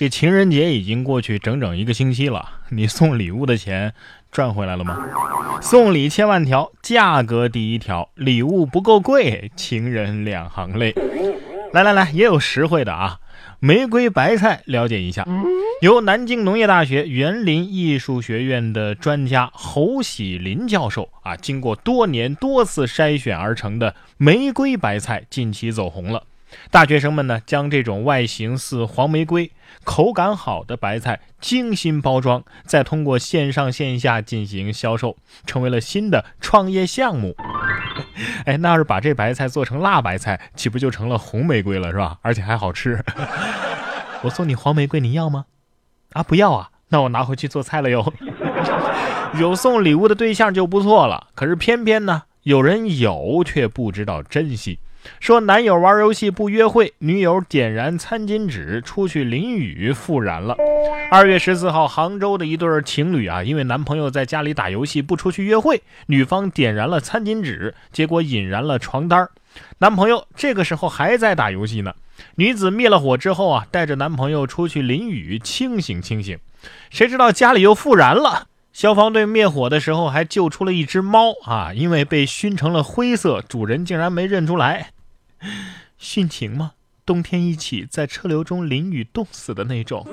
这情人节已经过去整整一个星期了，你送礼物的钱赚回来了吗？送礼千万条，价格第一条，礼物不够贵，情人两行泪。来来来，也有实惠的啊！玫瑰白菜，了解一下，由南京农业大学园林艺术学院的专家侯喜林教授啊，经过多年多次筛选而成的玫瑰白菜，近期走红了。大学生们呢，将这种外形似黄玫瑰、口感好的白菜精心包装，再通过线上线下进行销售，成为了新的创业项目。哎，那要是把这白菜做成辣白菜，岂不就成了红玫瑰了，是吧？而且还好吃。我送你黄玫瑰，你要吗？啊，不要啊，那我拿回去做菜了哟。有送礼物的对象就不错了，可是偏偏呢，有人有却不知道珍惜。说男友玩游戏不约会，女友点燃餐巾纸出去淋雨复燃了。二月十四号，杭州的一对情侣啊，因为男朋友在家里打游戏不出去约会，女方点燃了餐巾纸，结果引燃了床单男朋友这个时候还在打游戏呢。女子灭了火之后啊，带着男朋友出去淋雨清醒清醒，谁知道家里又复燃了。消防队灭火的时候还救出了一只猫啊，因为被熏成了灰色，主人竟然没认出来。殉情吗？冬天一起在车流中淋雨冻死的那种。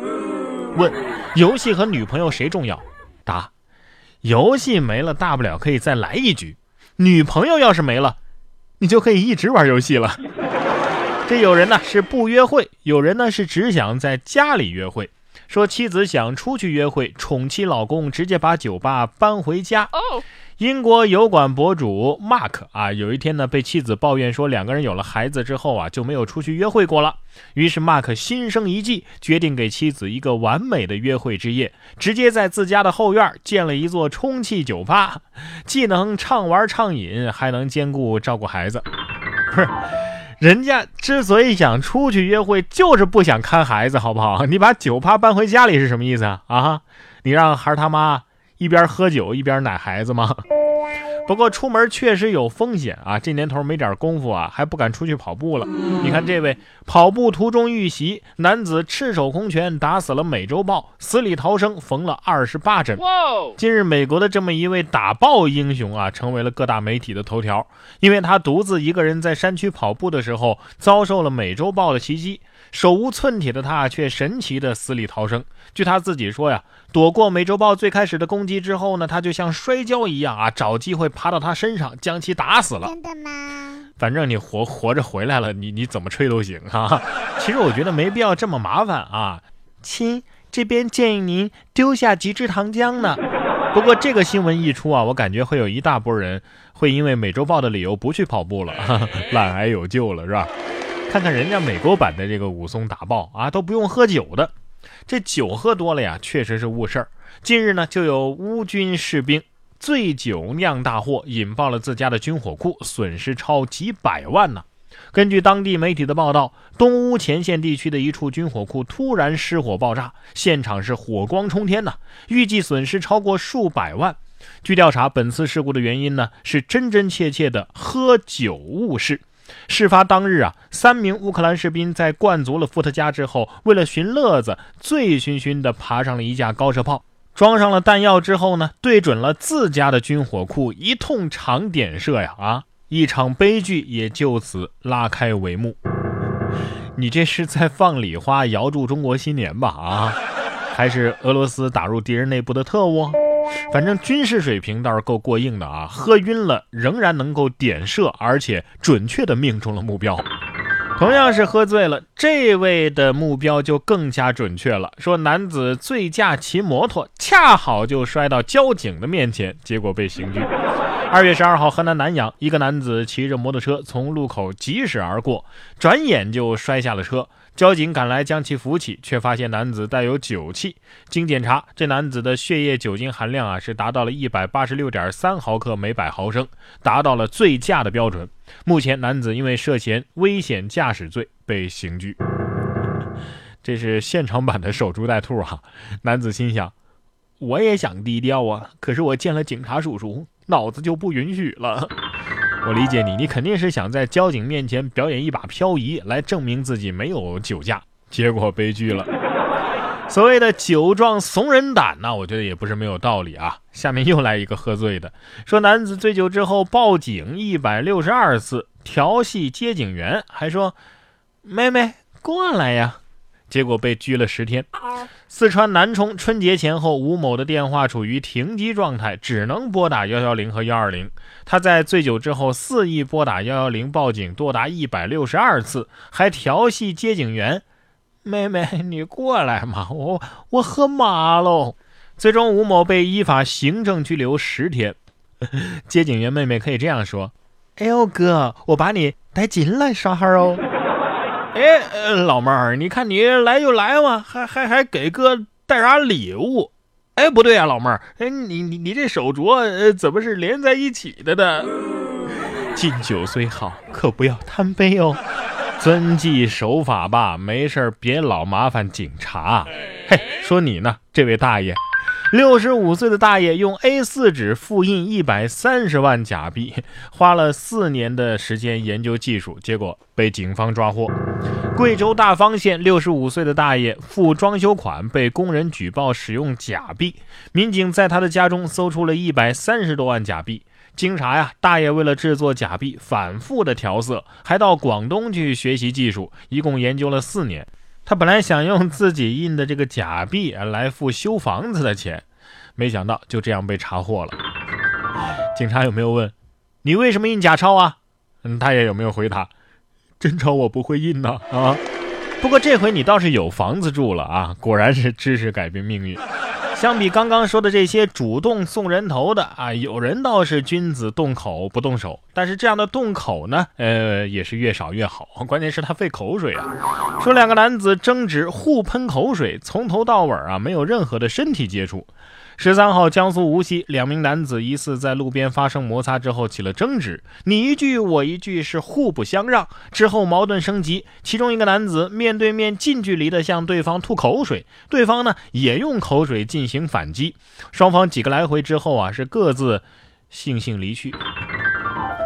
问：游戏和女朋友谁重要？答：游戏没了，大不了可以再来一局；女朋友要是没了，你就可以一直玩游戏了。这有人呢是不约会，有人呢是只想在家里约会。说妻子想出去约会，宠妻老公直接把酒吧搬回家。英国油管博主 Mark 啊，有一天呢被妻子抱怨说，两个人有了孩子之后啊就没有出去约会过了。于是 Mark 心生一计，决定给妻子一个完美的约会之夜，直接在自家的后院建了一座充气酒吧，既能畅玩畅饮，还能兼顾照顾孩子。不是。人家之所以想出去约会，就是不想看孩子，好不好？你把酒吧搬回家里是什么意思啊？啊，你让孩他妈一边喝酒一边奶孩子吗？不过出门确实有风险啊！这年头没点功夫啊，还不敢出去跑步了。你看这位跑步途中遇袭，男子赤手空拳打死了美洲豹，死里逃生缝了二十八针。近日，美国的这么一位打豹英雄啊，成为了各大媒体的头条，因为他独自一个人在山区跑步的时候，遭受了美洲豹的袭击。手无寸铁的他却神奇的死里逃生。据他自己说呀，躲过美洲豹最开始的攻击之后呢，他就像摔跤一样啊，找机会爬到他身上，将其打死了。真的吗？反正你活活着回来了，你你怎么吹都行啊。其实我觉得没必要这么麻烦啊。亲，这边建议您丢下几支糖浆呢。不过这个新闻一出啊，我感觉会有一大波人会因为美洲豹的理由不去跑步了，懒癌有救了，是吧？看看人家美国版的这个武松打豹啊，都不用喝酒的，这酒喝多了呀，确实是误事儿。近日呢，就有乌军士兵醉酒酿大祸，引爆了自家的军火库，损失超几百万呢。根据当地媒体的报道，东乌前线地区的一处军火库突然失火爆炸，现场是火光冲天呐，预计损失超过数百万。据调查，本次事故的原因呢，是真真切切的喝酒误事。事发当日啊，三名乌克兰士兵在灌足了伏特加之后，为了寻乐子，醉醺醺地爬上了一架高射炮，装上了弹药之后呢，对准了自家的军火库，一通长点射呀！啊，一场悲剧也就此拉开帷幕。你这是在放礼花，遥祝中国新年吧？啊，还是俄罗斯打入敌人内部的特务？反正军事水平倒是够过硬的啊！喝晕了仍然能够点射，而且准确的命中了目标。同样是喝醉了，这位的目标就更加准确了。说男子醉驾骑摩托，恰好就摔到交警的面前，结果被刑拘。二月十二号，河南南阳一个男子骑着摩托车从路口疾驶而过，转眼就摔下了车。交警赶来将其扶起，却发现男子带有酒气。经检查，这男子的血液酒精含量啊是达到了一百八十六点三毫克每百毫升，达到了醉驾的标准。目前，男子因为涉嫌危险驾驶罪被刑拘。这是现场版的守株待兔哈。男子心想：我也想低调啊，可是我见了警察叔叔，脑子就不允许了。我理解你，你肯定是想在交警面前表演一把漂移，来证明自己没有酒驾。结果悲剧了。所谓的酒壮怂人胆呢，我觉得也不是没有道理啊。下面又来一个喝醉的，说男子醉酒之后报警一百六十二次，调戏接警员，还说妹妹过来呀，结果被拘了十天。四川南充春节前后，吴某的电话处于停机状态，只能拨打幺幺零和幺二零。他在醉酒之后肆意拨打幺幺零报警，多达一百六十二次，还调戏接警员。妹妹，你过来嘛，我我喝麻喽。最终，吴某被依法行政拘留十天。接警员妹妹可以这样说：“哎呦哥，我把你带进来耍哈哦。”哎，老妹儿，你看你来就来嘛，还还还给哥带啥礼物？哎，不对啊，老妹儿，哎，你你你这手镯呃怎么是连在一起的呢？敬酒虽好，可不要贪杯哦。遵纪守法吧，没事别老麻烦警察。嘿，说你呢，这位大爷，六十五岁的大爷用 A4 纸复印一百三十万假币，花了四年的时间研究技术，结果被警方抓获。贵州大方县六十五岁的大爷付装修款被工人举报使用假币，民警在他的家中搜出了一百三十多万假币。经查呀，大爷为了制作假币，反复的调色，还到广东去学习技术，一共研究了四年。他本来想用自己印的这个假币来付修房子的钱，没想到就这样被查获了。警察有没有问你为什么印假钞啊？嗯，大爷有没有回答真钞我不会印呢？啊，不过这回你倒是有房子住了啊，果然是知识改变命运。相比刚刚说的这些主动送人头的啊，有人倒是君子动口不动手，但是这样的洞口呢，呃，也是越少越好。关键是他费口水啊。说两个男子争执，互喷口水，从头到尾啊，没有任何的身体接触。十三号，江苏无锡两名男子疑似在路边发生摩擦之后起了争执，你一句我一句，是互不相让。之后矛盾升级，其中一个男子面对面近距离的向对方吐口水，对方呢也用口水进行反击。双方几个来回之后啊，是各自悻悻离去。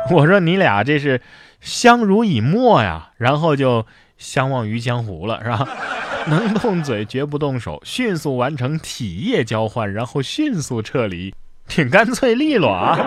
我说你俩这是相濡以沫呀，然后就相忘于江湖了，是吧？能动嘴绝不动手，迅速完成体液交换，然后迅速撤离，挺干脆利落啊！